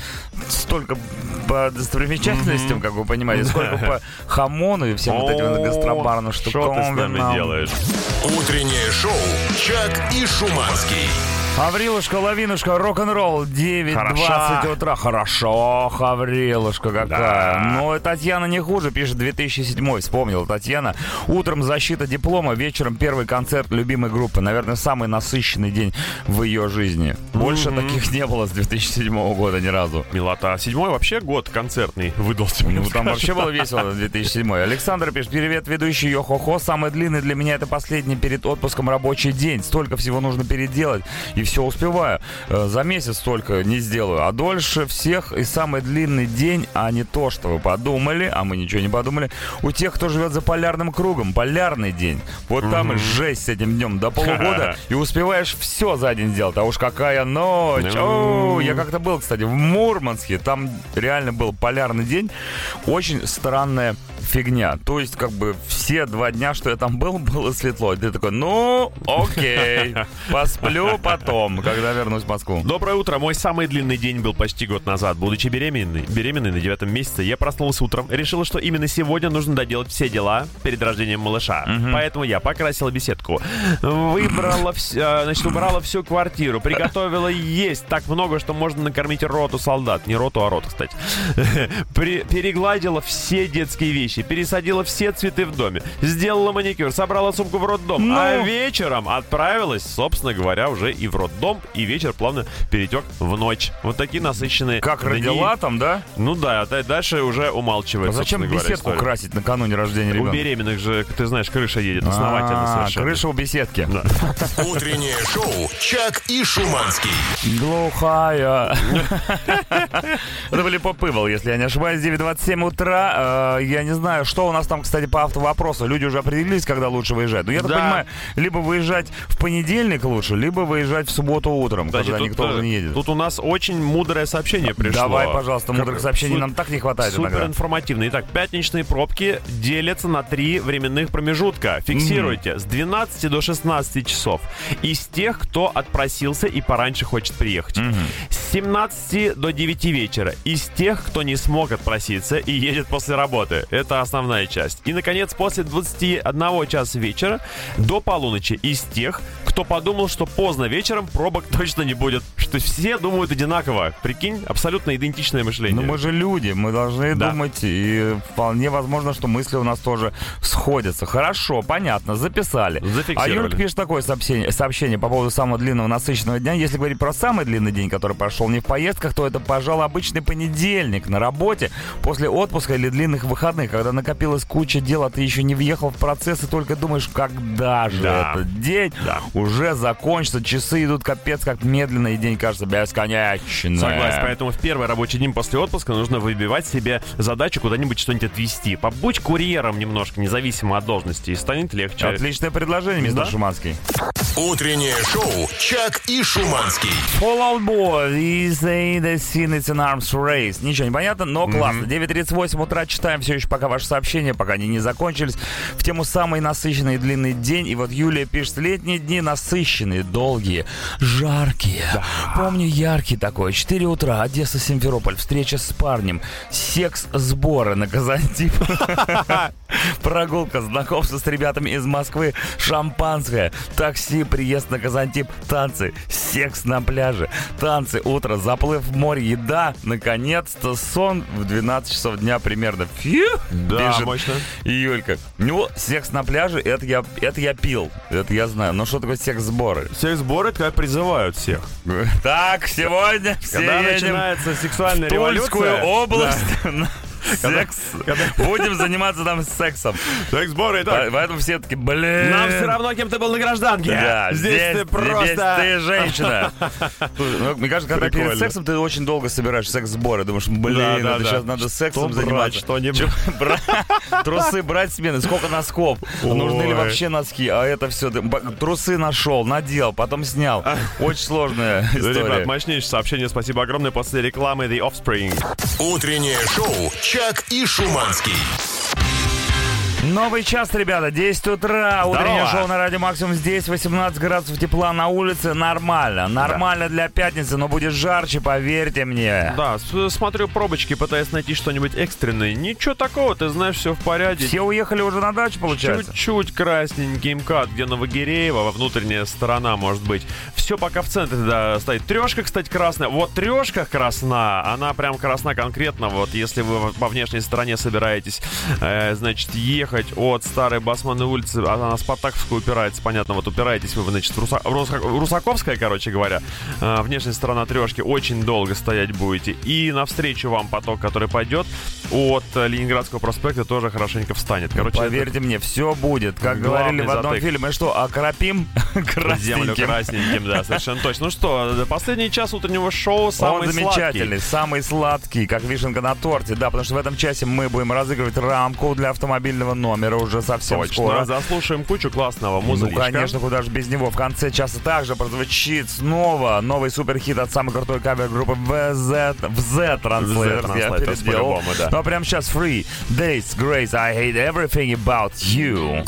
столько по достопримечательностям, как вы понимаете, сколько по хамону и всем вот этим гастробарным Что ты с нами делаешь? Утреннее шоу «Чак и Шуманский». Хаврилушка, лавинушка, рок-н-ролл, 9.20 Хороша. утра. Хорошо, Хаврилушка какая. Да. Но Татьяна не хуже, пишет 2007 Вспомнила Татьяна. Утром защита диплома, вечером первый концерт любимой группы. Наверное, самый насыщенный день в ее жизни. Больше таких не было с 2007 года ни разу. Милота. Седьмой вообще год концертный выдался. мне Ну, там вообще было весело 2007 Александр пишет, привет, ведущий Йо-Хо-Хо. Самый длинный для меня это последний перед отпуском рабочий день. Столько всего нужно переделать. И все успеваю. Э, За месяц столько не сделаю. А дольше всех и самый длинный день, а не то, что вы подумали, а мы ничего не подумали, у тех, кто живет за полярным кругом. Полярный день. Вот там и жесть с этим днем до полугода. И успеваешь все за день сделать. А уж какая ночь. Ну. О, я как-то был, кстати, в Мурманске. Там реально был полярный день. Очень странная фигня. То есть, как бы, все два дня, что я там был, было светло. И ты такой, ну, окей, посплю потом, когда вернусь в Москву. Доброе утро. Мой самый длинный день был почти год назад. Будучи беременной, беременной на девятом месяце, я проснулся утром, решила, что именно сегодня нужно доделать все дела перед рождением малыша. Поэтому я покрасила беседку, выбрала, вс- э, значит, убрала всю квартиру, приготовила есть так много, что можно накормить роту солдат. Не роту, а рот, кстати. Перегладила все детские вещи, пересадила все цветы в доме, сделала маникюр, собрала сумку в роддом, а Ну? вечером отправилась, собственно говоря, уже и в роддом, и вечер плавно перетек в ночь. Вот такие насыщенные Как дни. родила там, да? Ну да, а дальше уже умалчивает, А зачем собственно говоря, беседку история. красить накануне рождения У ребенка? беременных же, ты знаешь, крыша едет основательно А, совершенно. крыша у беседки. Да. Утреннее шоу «Чак и Шуманский». Глухая. Это были попывал, если я не ошибаюсь, 9.27 утра. Э, Я не знаю, что у нас там, кстати, по автовопросу. Люди уже определились, когда лучше выезжать. Но я так понимаю, либо выезжать в понедельник лучше, либо выезжать в субботу утром, Кстати, когда тут, никто э, уже не едет. Тут у нас очень мудрое сообщение пришло. Давай, пожалуйста, мудрых Как- сообщений нам так не хватает Супер иногда. информативно. Итак, пятничные пробки делятся на три временных промежутка. Фиксируйте с 12 до 16 часов. Из тех, кто отпросился и пораньше хочет приехать. С 17 до 9 вечера. Из тех, кто не смог отпроситься и едет после работы. Это основная часть. И, наконец, после 21 часа вечера до полуночи. Из тех, кто подумал, что поздно вечером пробок точно не будет. Что все думают одинаково. Прикинь, абсолютно идентичное мышление. Ну мы же люди, мы должны Да. думать, и вполне возможно, что мысли у нас тоже сходятся. Хорошо, понятно, записали. А. Юлька пишет такое сообщение, сообщение по поводу самого длинного насыщенного дня. Если говорить про самый длинный день, который прошел не в поездках, то это, пожалуй, обычный понедельник на работе после отпуска или длинных выходных, когда накопилась куча дел, а ты еще не въехал в процесс и только думаешь, когда же Да. этот день уже закончится. Часы идут капец как медленно, и день кажется бесконечным. Согласен, поэтому в первый рабочий день после отпуска нужно выбивать себе задачу куда-нибудь что-нибудь отвезти. Побудь курьером немножко, независимо от должности, и станет легче. Отличное предложение, мистер Да. Шуманский. Утреннее шоу «Чак и Шуманский». Fall Out Boy, say the scene it's an arms race. Ничего не понятно, но классно. 9.38 утра читаем все еще пока ваши сообщения, пока они не закончились. В тему самый насыщенный и длинный день. И вот Юлия пишет, летние дни насыщенные, долгие, жаркие. Помню яркий такой. 4 утра, Одесса, Симферополь, встреча с парнем, секс-сборы на Казантип. Прогулка, знакомство с ребятами из Москвы, шампанское, такси, приезд на Казантип, танцы, секс на пляже, танцы, утро, заплыв в море, еда, наконец-то сон в 12 часов дня примерно. Фью, Да, пишет мощно. Юлька. Ну, секс на пляже, это я, это я пил, это я знаю. Но что такое секс-сборы? Всех сборы, когда призывают всех. Так, сегодня все Когда едем начинается сексуальная в Тульскую революция. область. Секс. Будем заниматься там сексом. Секс-сборы, По- итак. Поэтому все таки блин. Нам все равно, кем ты был на гражданке. Да, здесь, ты просто... ты женщина. Ну, Мне кажется, когда перед сексом ты очень долго собираешь секс-сборы. Думаешь, блин, это сейчас надо сексом заниматься. что не Трусы брать смены, сколько носков? Нужны ли вообще носки? А это все, трусы нашел, надел, потом снял. Очень сложная Ребят, история. мощнейшее сообщение. Спасибо огромное. После рекламы The Offspring. Утреннее шоу «Чак и Шуманский». Новый час, ребята, 10 утра, утреннее Здорово. шоу на Радио Максимум здесь, 18 градусов тепла на улице, нормально, нормально для пятницы, но будет жарче, поверьте мне. Да, смотрю пробочки, пытаясь найти что-нибудь экстренное. Ничего такого, ты знаешь, все в порядке. Все уехали уже на дачу, получается? Чуть-чуть красненький МКАД, где Новогиреево, во внутренняя сторона, может быть. Все пока в центре да, стоит. Трешка, кстати, красная. Вот трешка красна, она прям красна конкретно. Вот если вы по внешней стороне собираетесь, э, значит, ехать от старой Басманной улицы, она на Спартаковскую упирается, понятно, вот упираетесь вы, значит, в Руса- Русаковская, короче говоря. Э, внешняя сторона трешки очень долго стоять будете. И навстречу вам поток, который пойдет от Ленинградского проспекта, тоже хорошенько встанет. Короче, это- Поверьте мне, все будет. Как говорили в одном затык. фильме, что окропим Землю красненьким. красненьким, да, совершенно точно. Ну что, последний час утреннего шоу самый Он замечательный, самый сладкий, как вишенка на торте, да, потому что в этом часе мы будем разыгрывать рамку для автомобильного номера уже совсем Точно, скоро. заслушаем кучу классного Ну, музычка. конечно, куда же без него. В конце часа также прозвучит снова новый суперхит от самой крутой кавер-группы VZ, VZ Translators. Я переделал. да. Ну а прямо сейчас Free Days Grace I Hate Everything About You.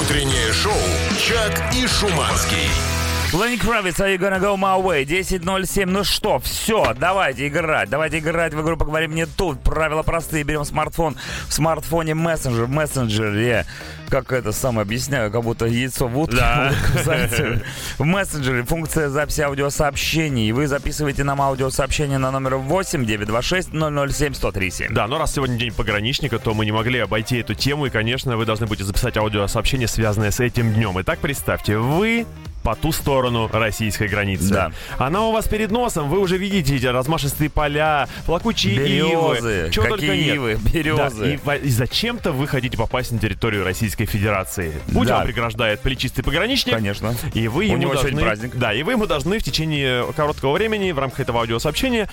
Утреннее шоу «Чак и Шуманский». Lenny Kravitz, Are You Gonna Go My Way? 10.07. Ну что, все, давайте играть. Давайте играть в игру «Поговорим не тут». Правила простые. Берем смартфон. В смартфоне мессенджер. В мессенджере. Как это самое объясняю, как будто яйцо в утку. Да. в мессенджере функция записи аудиосообщений. Вы записываете нам аудиосообщение на номер 8 926 007 1037. Да, но раз сегодня день пограничника, то мы не могли обойти эту тему, и, конечно, вы должны будете записать аудиосообщение, связанное с этим днем. Итак, представьте, вы по ту сторону российской границы. Да. Она у вас перед носом, вы уже видите эти размашистые поля, плакучие Березы. ивы. Чего Какие только нет. ивы? Березы. Да, и, и зачем-то вы хотите попасть на территорию Российской Федерации. Путь Да. вам преграждает плечистый пограничник. Конечно. И вы У ему должны, праздник. Да, и вы ему должны в течение короткого времени в рамках этого аудиосообщения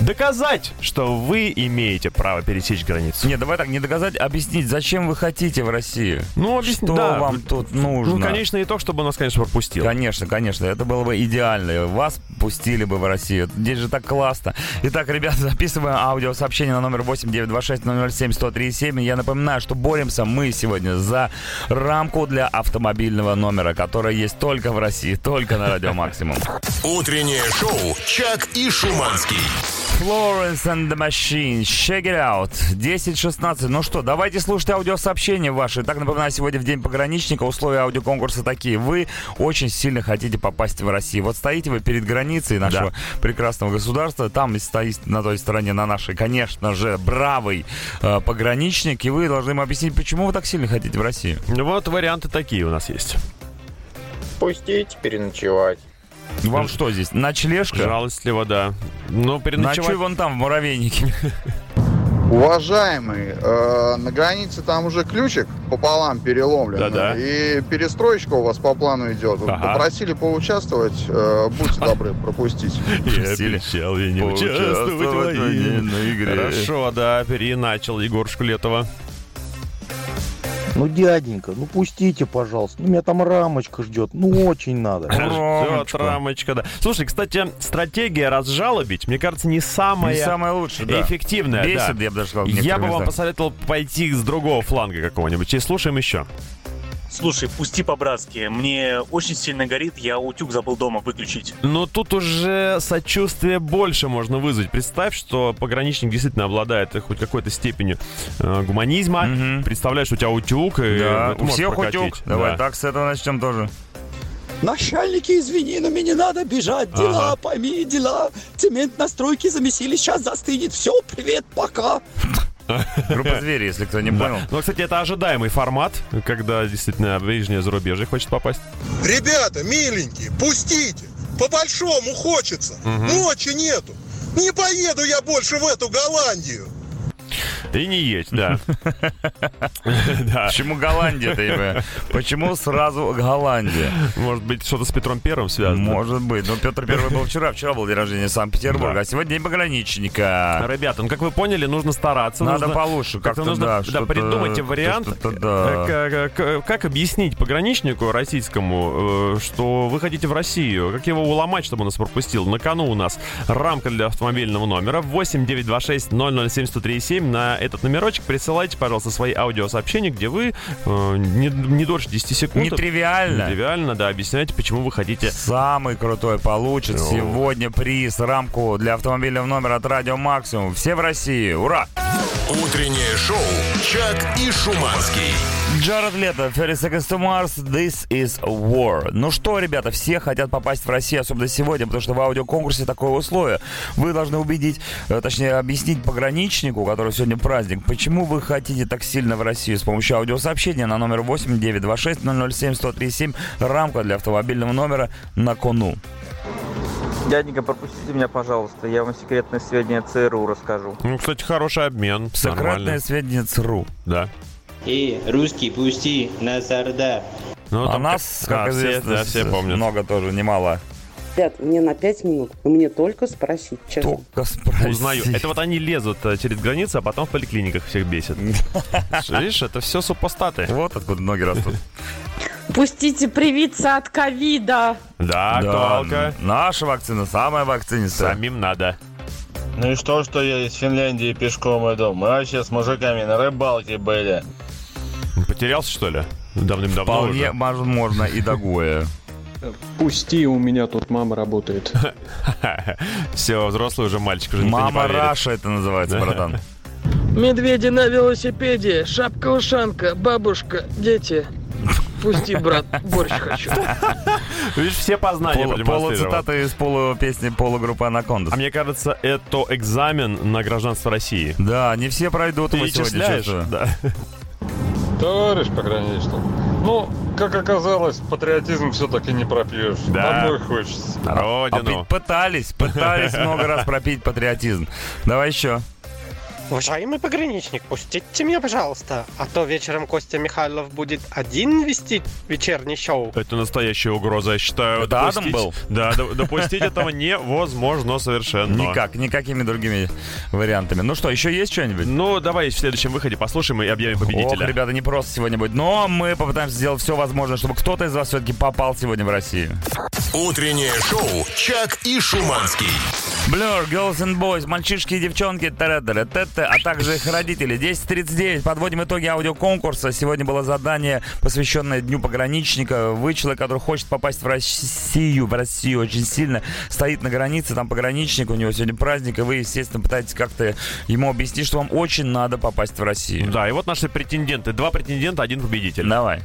доказать, что вы имеете право пересечь границу. Не, давай так, не доказать, объяснить, зачем вы хотите в Россию. Ну, объясни- Что да. вам тут нужно? Ну, конечный итог, чтобы он нас, конечно, пропустил. Конечно, конечно, это было бы идеально. Вас пустили бы в Россию. Здесь же так классно. Итак, ребят, записываем аудиосообщение на номер 8926-007-1037. Я напоминаю, что боремся мы сегодня за рамку для автомобильного номера, которая есть только в России, только на Радио Максимум. Утреннее шоу «Чак и Шуманский». Florence and the Machine, check it out. 10.16. Ну что, давайте слушать аудиосообщения ваши. Так, напоминаю, сегодня в День пограничника условия аудиоконкурса такие. Вы очень сильно хотите попасть в Россию. Вот стоите вы перед границей нашего прекрасного государства. Там стоит на той стороне, на нашей, конечно же, бравый э, пограничник. И вы должны ему объяснить, почему вы так сильно хотите в Россию. Вот варианты такие у нас есть. Пустите переночевать. Вам что здесь, ночлежка? Жалостливо, да. Ну, Ночуй переночевать... вон там, в муравейнике. Уважаемый, э, на границе там уже ключик пополам переломлен. Да-да. И перестроечка у вас по плану идет. Ага. Попросили поучаствовать, э, будьте добры, пропустить. Я обещал я не поучаствовать участвовать в в войне. военной игре. Хорошо, да, переначал Егор Шкулетова. Ну, дяденька, ну пустите, пожалуйста. Ну, меня там рамочка ждет. Ну, очень надо. Все, Ромочка. рамочка, да. Слушай, кстати, стратегия разжалобить, мне кажется, не самая Не самое лучшее, да. эффективная. да. Бесит, я бы даже сказал. Я бы вам посоветовал пойти с другого фланга какого-нибудь. И слушаем еще. Слушай, пусти по-братски. Мне очень сильно горит, я утюг забыл дома выключить. Но тут уже сочувствие больше можно вызвать. Представь, что пограничник действительно обладает хоть какой-то степенью э, гуманизма. Мгм. Представляешь, у тебя утюг, и Да, у всех прокатить. утюг. Давай Да. так с этого начнем тоже. Начальники, извини, но мне не надо бежать. Дела, пойми, дела. Цемент на стройке замесили, сейчас застынет. Все, привет, пока. Группа звери, если кто не понял. Ну, кстати, это ожидаемый формат, когда действительно ближнее зарубежье хочет попасть. Ребята, миленькие, пустите. По-большому хочется. Ночи нету. Не поеду я больше в эту Голландию. И не едь, да. Почему Голландия-то? Почему сразу Голландия? Может быть, что-то с Петром Первым связано. Может быть. Ну, Петр Первый был вчера. Вчера был день рождения Санкт-Петербурга, а сегодня день пограничника. Ребята, ну как вы поняли, нужно стараться. Надо получше. Как-то нужно да, придумайте вариант, э, да. как, объяснить пограничнику российскому, э, что вы хотите в Россию, как его уломать, чтобы он нас пропустил. На кону у нас рамка для автомобильного номера 8 926 007 137. На этот номерочек присылайте, пожалуйста, свои аудиосообщения, где вы э, не, не дольше 10 секунд. Нетривиально. Нетривиально, да, объясняйте, почему вы хотите Самый крутой получит Ну. сегодня приз, рамку для автомобильного номера от Радио Максимум. Все в России. Ура! Утреннее шоу «Чак и Шуманский». Джаред Лето, 30 Seconds to Mars, This is War. Ну что, ребята, все хотят попасть в Россию, особенно сегодня, потому что в аудиоконкурсе такое условие. Вы должны убедить, э, точнее, объяснить пограничнику, у которого сегодня праздник, почему вы хотите так сильно в Россию с помощью аудиосообщения на номер 8 926 007 137 рамка для автомобильного номера на кону. Дяденька, пропустите меня, пожалуйста. Я вам секретное сведения ЦРУ расскажу. Ну, кстати, хороший обмен. Секретное Нормально. сведения ЦРУ. Да. Эй, русский, пусти, нас орда. Ну, а там нас, как- как а, все- известно, да, все помнят. много тоже, немало. Ребят, мне на пять минут. Вы мне только спросить, честно. Только спроси. Узнаю. Это вот они лезут э, через границы, а потом в поликлиниках всех бесит. Видишь, это все супостаты. Вот откуда ноги растут. Пустите привиться от ковида. Да, актуалка. Наша вакцина самая вакцинистая. Самим надо. Ну и что, что я из Финляндии пешком иду? Мы вообще с мужиками на рыбалке были. Потерялся, что ли? Давным-давно Вполне уже. возможно и другое. Пусти, у меня тут мама работает. Все, взрослый уже мальчик, уже Мама. Раша это называется, братан. Медведи на велосипеде, шапка-ушанка, бабушка, дети. Пусти, брат, борщ хочу. Видишь, все познания продемонстрировал. Полуцитаты из полупесни полугруппы Анакондас. А мне кажется, это экзамен на гражданство России. Да, не все пройдут Ты его сегодня, чувствую. Да. Товарищ пограничник. Ну, как оказалось, патриотизм все-таки не пропьешь. Да. Домой хочется. На А родину. ведь пытались, пытались много раз пропить патриотизм. Давай еще. Уважаемый пограничник, пустите меня, пожалуйста, а то вечером Костя Михайлов будет один вести вечерний шоу. Это настоящая угроза, я считаю. Это Адам был? Да, допустить этого невозможно совершенно. Никак, никакими другими вариантами. Ну что, еще есть что-нибудь? Ну, давай в следующем выходе послушаем и объявим победителя. Ох, ребята, не просто сегодня будет. Но мы попытаемся сделать все возможное, чтобы кто-то из вас все-таки попал сегодня в Россию. Утреннее шоу «Чак и Шуманский». Blur, Girls and Boys, мальчишки и девчонки, та-ра-та-ра-та-та, а также их родители. 10.39. Подводим итоги аудиоконкурса. Сегодня было задание, посвященное Дню пограничника. Вы человек, который хочет попасть в Россию, в Россию очень сильно, стоит на границе, там пограничник, у него сегодня праздник, и вы, естественно, пытаетесь как-то ему объяснить, что вам очень надо попасть в Россию. Да, и вот наши претенденты. Два претендента, один победитель. Давай.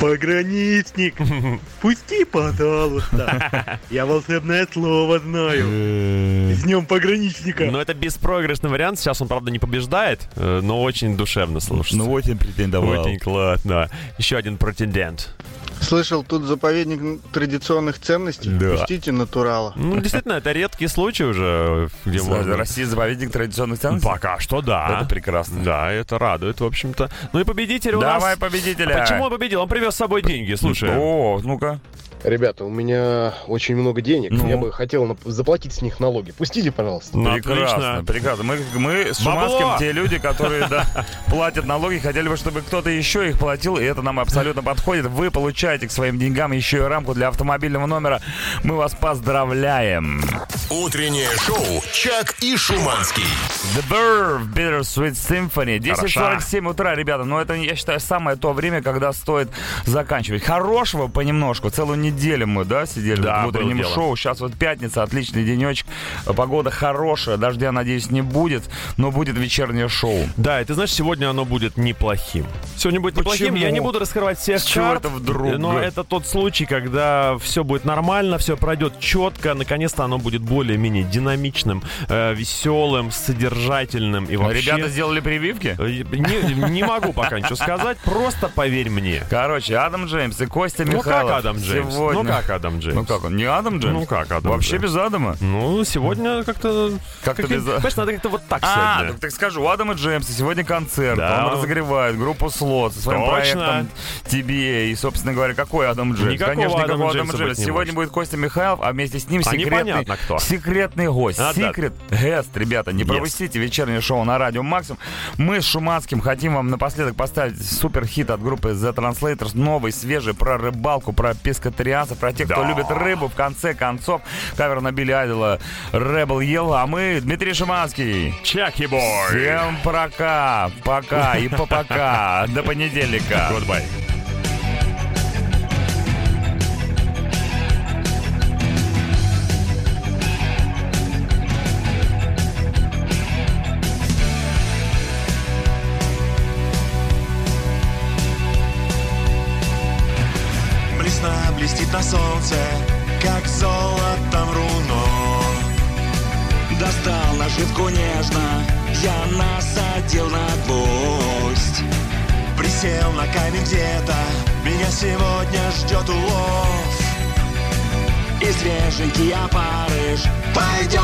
Пограничник, пусти, пожалуйста. Я волшебное слово знаю. С днем пограничника. Но это беспроигрышный вариант. Сейчас он, правда, не побеждает, э, но очень душевно слушается. Ну, очень претендовал. Очень классно. Еще один претендент. Слышал, тут заповедник традиционных ценностей. Да. Пустите натурала. Ну, действительно, это редкий случай уже, где можно... Россия заповедник традиционных ценностей? Пока что да. Это прекрасно. Да, это радует, в общем-то. Ну и победитель у нас... Давай победителя. А почему он победил? Он привез с собой деньги, слушай. О, ну-ка. Ребята, у меня очень много денег. Ну? Я бы хотел заплатить с них налоги. Пустите, пожалуйста. Ну, прекрасно, отлично. прекрасно. Мы, мы с! Шуманским те люди, которые да, платят налоги, хотели бы, чтобы кто-то еще их платил, и это нам абсолютно подходит. Вы получаете к своим деньгам еще и рамку для автомобильного номера. Мы вас поздравляем. Утреннее шоу «Чак и Шуманский». The Verve Bittersweet Symphony. Хороша. 10.47 утра, ребята. Но это, я считаю, самое то время, когда стоит заканчивать. Хорошего понемножку. Целую неделю мы, да, сидели Да, в утреннем шоу. Сейчас вот пятница, отличный денечек. Погода хорошая. Дождя, надеюсь, не будет. Но будет вечернее шоу. Да, и ты знаешь, сегодня оно будет неплохим. Сегодня будет неплохим. Почему? Я не буду раскрывать всех С чего карт, это вдруг? Но это тот случай, когда все будет нормально, все пройдет четко. Наконец-то оно будет более-менее динамичным, э, веселым, содержательным и вообще... Ребята сделали прививки? Э, Не, не могу пока ничего сказать, просто поверь мне. Короче, Адам Джеймс и Костя Ну Михайлов. как Адам Джеймс? Сегодня... Ну как Адам Джеймс? Ну как он? Не Адам Джеймс? Ну как Адам Вообще Джеймс? без Адама? Ну, сегодня как-то... Как-то как- без- Понимаешь, надо как-то вот так А, сегодня. так, так скажу, у Адама Джеймса сегодня концерт. Да. Он разогревает группу Слот со своим Точно. проектом TBA. И, собственно говоря, какой Адам Джеймс? Никакого Конечно, Адама никакого Адама Джеймса Джеймса. Сегодня будет Костя Михайлов, а вместе с ним А секретный, кто. секретный гость. А, да. Секрет Гест, ребята. Не Yes. пропустите вечернее шоу на радио Максим. Мы с Шуманским хотим вам напоследок поставить супер хит от группы The Translators. Новый, свежий, про рыбалку, про пескатарианцев, про тех, кто Да. любит рыбу. В конце концов, кавер на Билли Айдола Rebel Yellow. А мы, Дмитрий Шиманский. Чаки бой. Всем пока, пока и по пока. До понедельника. Goodbye. И свеженький опарыш пойдет